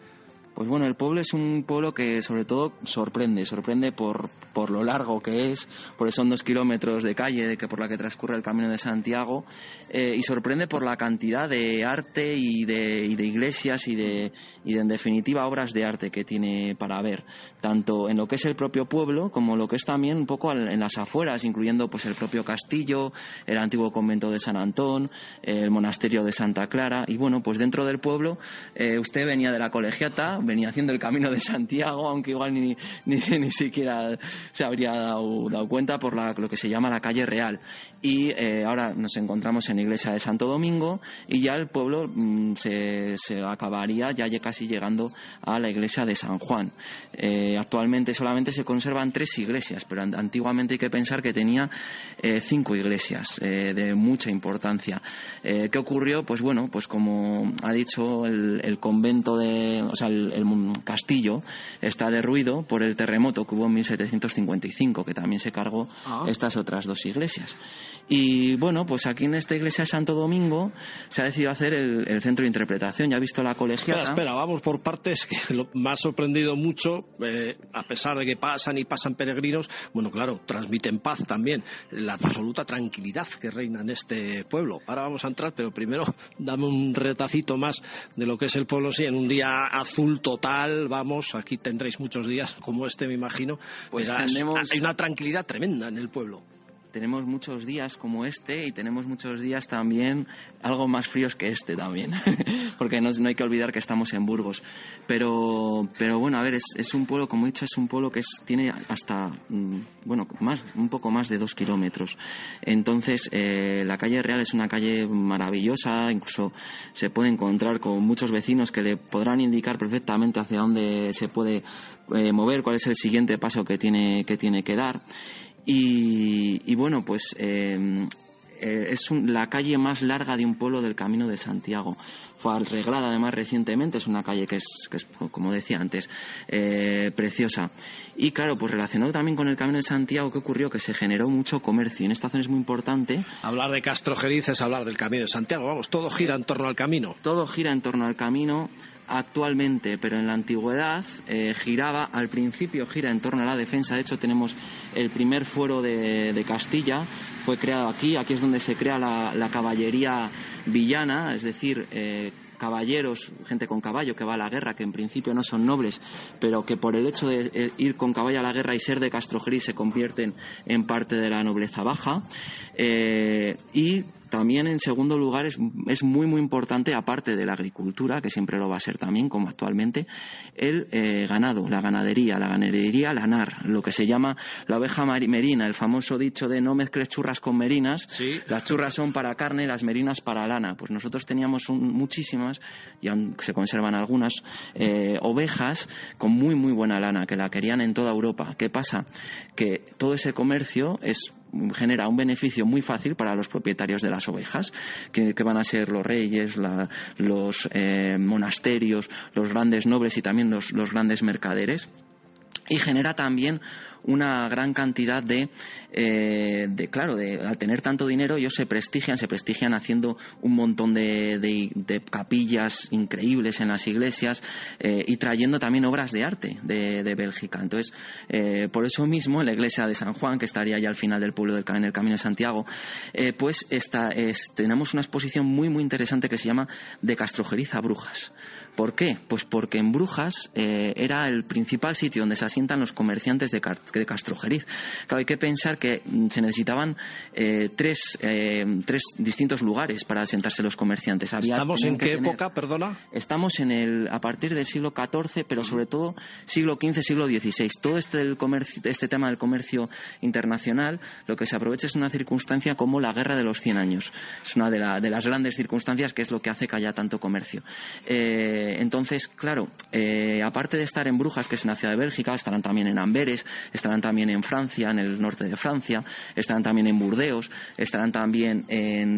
Pues bueno, el pueblo es un pueblo que sobre todo sorprende, sorprende por, por lo largo que es, por son dos kilómetros de calle de que por la que transcurre el Camino de Santiago, eh, y sorprende por la cantidad de arte y de, y de iglesias y de, y de, en definitiva, obras de arte que tiene para ver, tanto en lo que es el propio pueblo como lo que es también un poco en las afueras, incluyendo pues el propio castillo, el antiguo convento de San Antón, el monasterio de Santa Clara, y bueno, pues dentro del pueblo, eh, usted venía de la colegiata, venía haciendo el camino de Santiago, aunque igual ni, ni, [laughs] ni siquiera se habría dado, dado cuenta por la, lo que se llama la calle real. Y eh, ahora nos encontramos en la iglesia de Santo Domingo y ya el pueblo mm, se, se, acabaría ya casi llegando a la iglesia de San Juan. Eh, actualmente solamente se conservan tres iglesias, pero antiguamente hay que pensar que tenía eh, cinco iglesias de mucha importancia. ¿Qué ocurrió? Pues bueno, pues como ha dicho el, el convento de, o sea, el, el castillo está derruido por el terremoto que hubo en 1755, que también se cargó ah. estas otras dos iglesias. Y bueno, pues aquí en esta iglesia de Santo Domingo se ha decidido hacer el, centro de interpretación. Ya ha visto la colegiata. Espera, espera, vamos por partes, que lo, me ha sorprendido mucho, eh, a pesar de que pasan y pasan peregrinos, bueno, claro, transmiten paz también, la absoluta tranquilidad que reina en este pueblo. Ahora vamos a entrar, pero primero [laughs] dame un retacito más de lo que es el pueblo, sí, en un día azul total, vamos, aquí tendréis muchos días como este, me imagino, pues hay una tranquilidad tremenda en el pueblo tenemos muchos días como este y tenemos muchos días también algo más fríos que este también, [laughs] porque no, hay que olvidar que estamos en Burgos. Pero, pero bueno, a ver, es, un pueblo, como he dicho, es un pueblo que tiene hasta, mm, bueno, más, un poco más de dos kilómetros. Entonces, eh, la calle Real es una calle maravillosa, incluso se puede encontrar con muchos vecinos que le podrán indicar perfectamente hacia dónde se puede eh, mover, cuál es el siguiente paso que tiene que, tiene que dar. Y, bueno, pues eh, eh, es la calle más larga de un pueblo del Camino de Santiago. Fue arreglada además recientemente, es una calle que es, que es como decía antes, eh, preciosa. Y claro, pues relacionado también con el Camino de Santiago, ¿qué ocurrió? Que se generó mucho comercio. Y en esta zona es muy importante. Hablar de Castrojeriz es hablar del Camino de Santiago. Vamos, todo gira en torno al camino. Todo gira en torno al camino actualmente, pero en la antigüedad eh, giraba, al principio gira en torno a la defensa. De hecho, tenemos el primer fuero de, Castilla, fue creado aquí. Aquí es donde se crea la, caballería villana, es decir, eh, caballeros, gente con caballo que va a la guerra, que en principio no son nobles, pero que por el hecho de eh, ir con caballo a la guerra y ser de Castrojeri se convierten en parte de la nobleza baja. Y también, en segundo lugar, es, muy, muy importante, aparte de la agricultura, que siempre lo va a ser también, como actualmente, el eh, ganado, la ganadería, la ganadería lanar, lo que se llama la oveja merina, el famoso dicho de no mezcles churras con merinas. Las churras son para carne, las merinas para lana. Pues nosotros teníamos muchísimas, y aún se conservan algunas, eh, ovejas con muy, muy buena lana, que la querían en toda Europa. ¿Qué pasa? Que todo ese comercio es genera un beneficio muy fácil para los propietarios de las ovejas, que, van a ser los reyes, los eh, monasterios, los grandes nobles y también los grandes mercaderes. Y genera también una gran cantidad de, eh, de, claro, de, al tener tanto dinero ellos se prestigian, se prestigian haciendo un montón de, de, capillas increíbles en las iglesias eh, y trayendo también obras de arte de, Bélgica. Entonces, eh, por eso mismo la iglesia de San Juan, que estaría ya al final del pueblo del, en el Camino de Santiago, pues está, tenemos una exposición muy, muy interesante que se llama De Castrojeriz a Brujas. ¿Por qué? Pues porque en Brujas era el principal sitio donde se asientan los comerciantes de, de Castrojeriz. Claro, hay que pensar que mm, se necesitaban eh, tres, eh, tres distintos lugares para asentarse los comerciantes. ¿Estamos en qué época, perdona? Estamos en el, a partir del siglo XIV, pero sobre todo siglo XV, siglo XVI. Todo este, del comercio, este tema del comercio internacional, lo que se aprovecha es una circunstancia como la Guerra de los Cien Años. Es una de, de las grandes circunstancias que es lo que hace que haya tanto comercio. Eh, entonces, claro, aparte de estar en Brujas, que es en la ciudad de Bélgica, estarán también en Amberes, estarán también en Francia, en el norte de Francia, estarán también en Burdeos, estarán también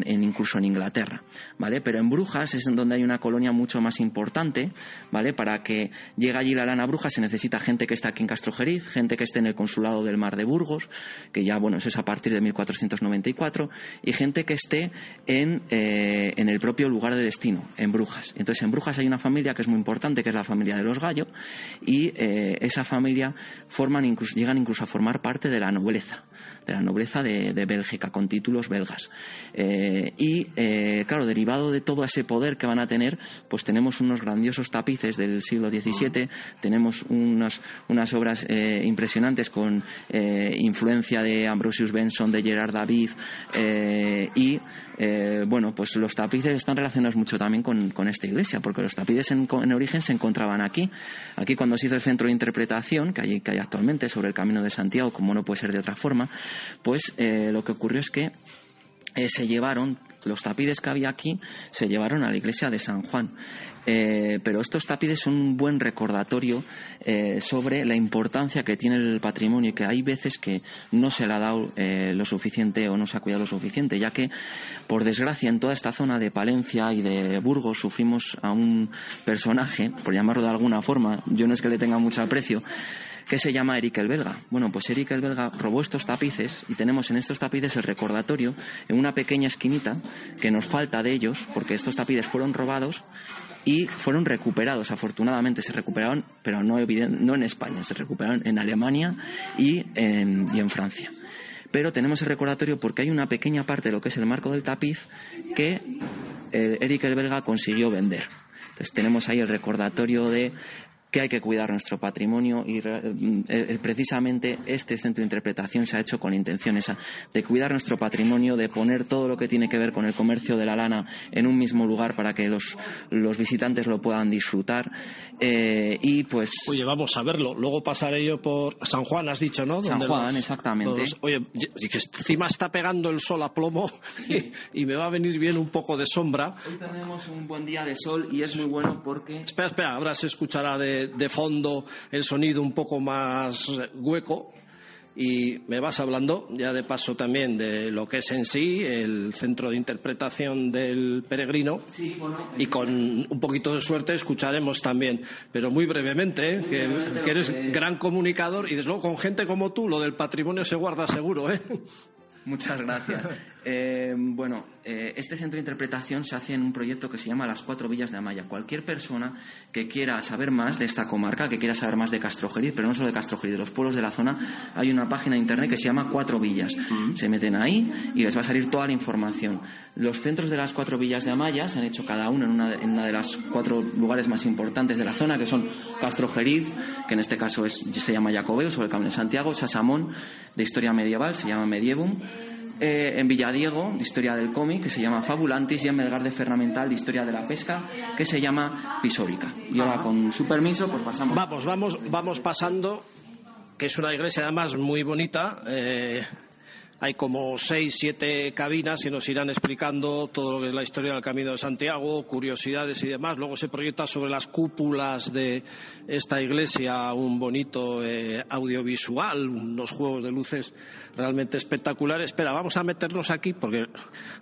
incluso en Inglaterra, ¿vale? Pero en Brujas es donde hay una colonia mucho más importante, ¿vale? Para que llegue allí la lana bruja se necesita gente que esté aquí en Castrojeriz, gente que esté en el consulado del Mar de Burgos, que ya, bueno, eso es a partir de 1494, y gente que esté en, eh, en el propio lugar de destino, en Brujas. Entonces, en Brujas hay una familia que es muy importante, que es la familia de los Gallo, y eh, esa familia forman incluso, incluso a formar parte de la nobleza, de la nobleza de, Bélgica, con títulos belgas. Eh, y, claro, derivado de todo ese poder que van a tener, pues tenemos unos grandiosos tapices del siglo XVII, tenemos unas, unas obras impresionantes con influencia de Ambrosius Benson, de Gerard David, y eh, bueno, pues los tapices están relacionados mucho también con, esta iglesia, porque los tapices en, origen se encontraban aquí. Aquí cuando se hizo el centro de interpretación, que hay, que hay actualmente sobre el Camino de Santiago, como no puede ser de otra forma, pues eh, lo que ocurrió es que eh, se llevaron los tapides que había aquí se llevaron a la iglesia de San Juan. Eh, pero estos tapides son un buen recordatorio sobre la importancia que tiene el patrimonio y que hay veces que no se le ha dado lo suficiente o no se ha cuidado lo suficiente, ya que, por desgracia, en toda esta zona de Palencia y de Burgos sufrimos a un personaje, por llamarlo de alguna forma, yo no es que le tenga mucho aprecio, que se llama Eric el Belga. Bueno, pues Eric el Belga robó estos tapices y tenemos en estos tapices el recordatorio en una pequeña esquinita que nos falta de ellos porque estos tapices fueron robados y fueron recuperados. Afortunadamente se recuperaron, pero no, no en España, se recuperaron en Alemania y en, y en Francia pero tenemos el recordatorio porque hay una pequeña parte de lo que es el marco del tapiz que eh, Eric el Belga consiguió vender. Entonces tenemos ahí el recordatorio de que hay que cuidar nuestro patrimonio y eh, eh, precisamente este centro de interpretación se ha hecho con intención esa de cuidar nuestro patrimonio, de poner todo lo que tiene que ver con el comercio de la lana en un mismo lugar para que los, los visitantes lo puedan disfrutar eh, y pues oye vamos a verlo. Luego pasaré yo por San Juan has dicho no San Juan exactamente. oye que encima está pegando el sol a plomo [laughs] y, me va a venir bien un poco de sombra. Hoy tenemos un buen día de sol y es muy bueno porque espera espera ahora se escuchará de de, fondo el sonido un poco más hueco y me vas hablando ya de paso también de lo que es en sí el centro de interpretación del peregrino y con un poquito de suerte escucharemos también, pero muy brevemente, ¿eh? que, eres gran comunicador y desde luego con gente como tú lo del patrimonio se guarda seguro. ¿eh? Muchas gracias. Eh, bueno, eh, este centro de interpretación se hace en un proyecto que se llama Las Cuatro Villas de Amaya. Cualquier persona que quiera saber más de esta comarca, que quiera saber más de Castrojeriz, pero no solo de Castrojeriz, de los pueblos de la zona, hay una página de internet que se llama Cuatro Villas. Se meten ahí y les va a salir toda la información. Los centros de las Cuatro Villas de Amaya se han hecho cada uno en una, en una de las cuatro lugares más importantes de la zona, que son Castrojeriz, que en este caso es, se llama Jacobeo, sobre el Camino de Santiago, Sasamón, de historia medieval, se llama Medievum, eh, en Villadiego, de historia del cómic, que se llama Fabulantis, y en Melgar de Fernamental, de historia de la pesca, que se llama Pisórica. Y ahora, con su permiso, pues pasamos. Vamos, vamos, vamos pasando, que es una iglesia además muy bonita. Eh, hay como seis, siete cabinas y nos irán explicando todo lo que es la historia del Camino de Santiago, curiosidades y demás. Luego se proyecta sobre las cúpulas de esta iglesia un bonito eh, audiovisual, unos juegos de luces realmente espectaculares. Espera, vamos a meternos aquí porque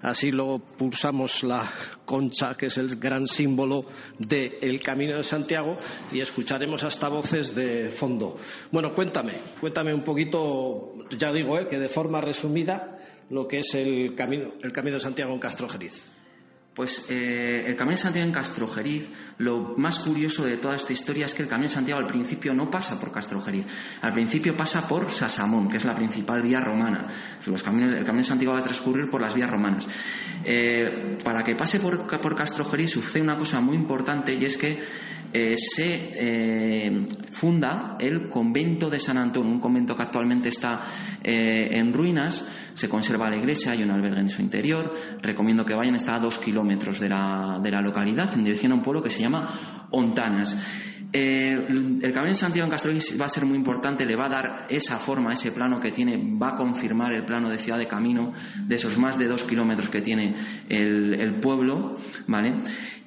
así luego pulsamos la concha, que es el gran símbolo del Camino de Santiago, y escucharemos hasta voces de fondo. Bueno, cuéntame, cuéntame un poquito, ya digo, eh, que de forma resumida, lo que es el Camino, el camino de Santiago en Castrojeriz. Pues eh, el Camino de Santiago en Castrojeriz, lo más curioso de toda esta historia es que el Camino de Santiago al principio no pasa por Castrojeriz, al principio pasa por Sasamón, que es la principal vía romana. Los caminos, el Camino de Santiago va a transcurrir por las vías romanas. Eh, para que pase por, por Castrojeriz sucede una cosa muy importante y es que eh, se funda el convento de San Antón, un convento que actualmente está en ruinas se conserva la iglesia, hay un albergue en su interior. Recomiendo que vayan, está a dos kilómetros de la, de la localidad, en dirección a un pueblo que se llama Ontanas. Eh, el Camino de Santiago en Castrojeriz va a ser muy importante, le va a dar esa forma, ese plano que tiene, va a confirmar el plano de ciudad de camino de esos más de dos kilómetros que tiene el, el pueblo, ¿vale?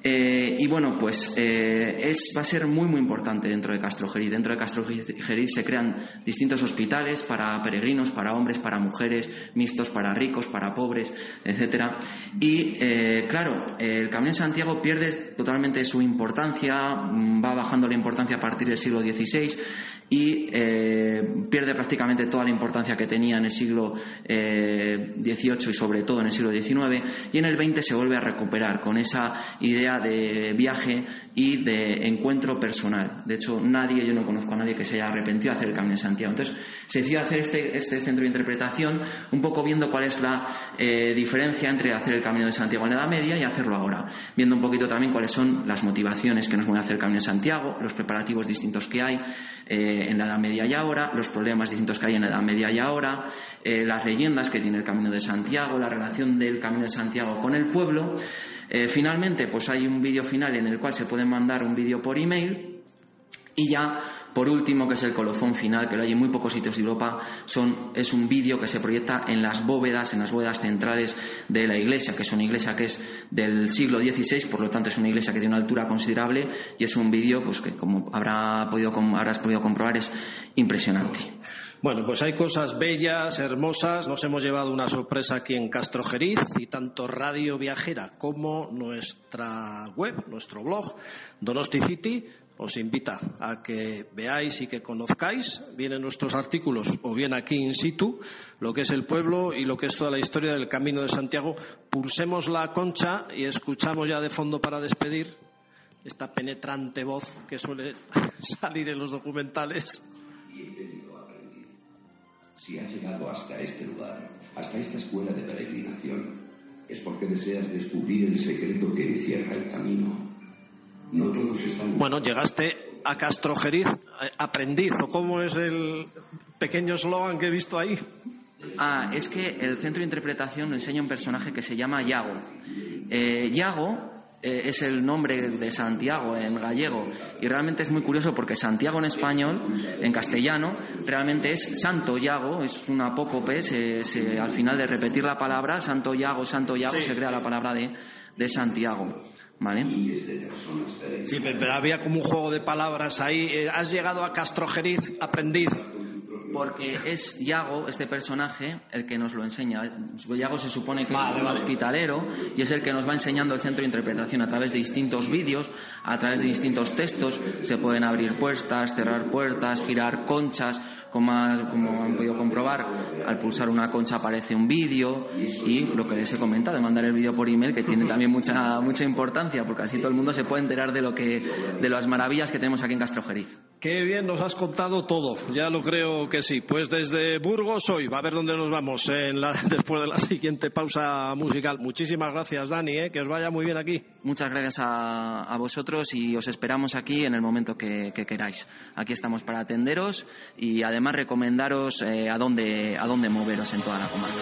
Eh, y bueno, pues eh, es, va a ser muy, muy importante dentro de Castrojeriz. Dentro de Castrojeriz se crean distintos hospitales para peregrinos, para hombres, para mujeres, mixtos para ricos, para pobres, etcétera. Y eh, claro, el Camino de Santiago pierde totalmente su importancia, mm, va bajando la importancia a partir del siglo XVI y eh, pierde prácticamente toda la importancia que tenía en el siglo XVIII eh, y sobre todo en el siglo XIX y en el XX se vuelve a recuperar con esa idea de viaje y de encuentro personal. De hecho, nadie, yo no conozco a nadie que se haya arrepentido de hacer el Camino de Santiago. Entonces, se decidió hacer este, este centro de interpretación un poco viendo cuál es la eh, diferencia entre hacer el Camino de Santiago en la Edad Media y hacerlo ahora. Viendo un poquito también cuáles son las motivaciones que nos van a hacer el Camino de Santiago, los preparativos distintos que hay en la Edad Media y ahora, los problemas distintos que hay en la Edad Media y ahora, eh, las leyendas que tiene el Camino de Santiago, la relación del Camino de Santiago con el pueblo. Eh, finalmente, pues hay un vídeo final en el cual se puede mandar un vídeo por email y ya, por último, que es el colofón final, que lo hay en muy pocos sitios de Europa, son, es un vídeo que se proyecta en las bóvedas, en las bóvedas centrales de la iglesia, que es una iglesia que es del siglo XVI, por lo tanto es una iglesia que tiene una altura considerable y es un vídeo pues, que, como habrá podido, habrás podido comprobar, es impresionante. Bueno, pues hay cosas bellas, hermosas. Nos hemos llevado una sorpresa aquí en Castrojeriz y tanto Radio Viajera como nuestra web, nuestro blog, Donosti City, os invita a que veáis y que conozcáis bien en nuestros artículos o bien aquí in situ lo que es el pueblo y lo que es toda la historia del Camino de Santiago. Pulsemos la concha y escuchamos ya de fondo para despedir esta penetrante voz que suele [laughs] salir en los documentales. Bienvenido Si has llegado hasta este lugar, hasta esta escuela de peregrinación, es porque deseas descubrir el secreto que encierra el camino bueno, llegaste a Castrojeriz, eh, aprendiz, o cómo es el pequeño eslogan que he visto ahí. Ah, es que el centro de interpretación lo enseña un personaje que se llama Yago. Eh, Yago eh, es el nombre de Santiago en gallego y realmente es muy curioso porque Santiago en español, en castellano, realmente es Santo Yago, es un apócope, al final de repetir la palabra Santo Yago, Santo Yago, se crea la palabra de, de Santiago. ¿Vale? Sí, pero había como un juego de palabras ahí. Eh, has llegado a Castrojeriz, aprendiz. Porque es Yago, este personaje, el que nos lo enseña. Yago se supone que es un hospitalero y es el que nos va enseñando el centro de interpretación a través de distintos vídeos, a través de distintos textos. Se pueden abrir puertas, cerrar puertas, girar conchas como, como han podido comprobar, al pulsar una concha aparece un vídeo y lo que les he comentado, de mandar el vídeo por email, que tiene también mucha, mucha importancia, porque así todo el mundo se puede enterar de, lo que, de las maravillas que tenemos aquí en Castrojeriz. Qué bien nos has contado todo, ya lo creo que sí. Pues desde Burgos hoy, va a ver dónde nos vamos en la, [laughs] después de la siguiente pausa musical. Muchísimas gracias, Dani, ¿eh? que os vaya muy bien aquí. Muchas gracias a, a vosotros y os esperamos aquí en el momento que, que queráis. Aquí estamos para atenderos y además además recomendaros eh, a, dónde, a dónde moveros en toda la comarca.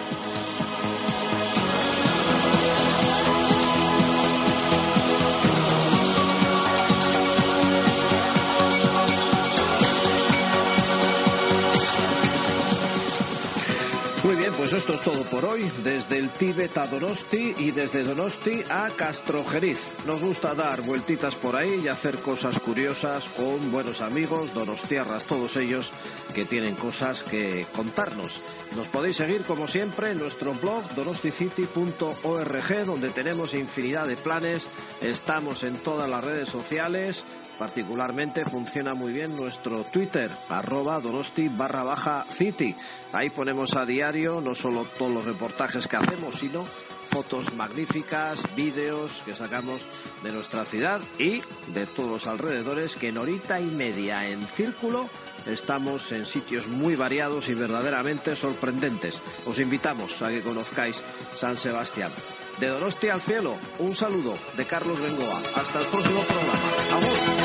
Todo por hoy, desde el Tíbet a Donosti y desde Donosti a Castrojeriz. Nos gusta dar vueltitas por ahí y hacer cosas curiosas con buenos amigos, donostiarras, todos ellos que tienen cosas que contarnos. Nos podéis seguir como siempre en nuestro blog donosticity.org donde tenemos infinidad de planes, estamos en todas las redes sociales Particularmente funciona muy bien nuestro Twitter, arroba donosti barra baja city. Ahí ponemos a diario no solo todos los reportajes que hacemos, sino fotos magníficas, vídeos que sacamos de nuestra ciudad y de todos los alrededores que en horita y media en círculo estamos en sitios muy variados y verdaderamente sorprendentes. Os invitamos a que conozcáis San Sebastián. De Donosti al cielo, un saludo de Carlos Bengoa. Hasta el próximo programa.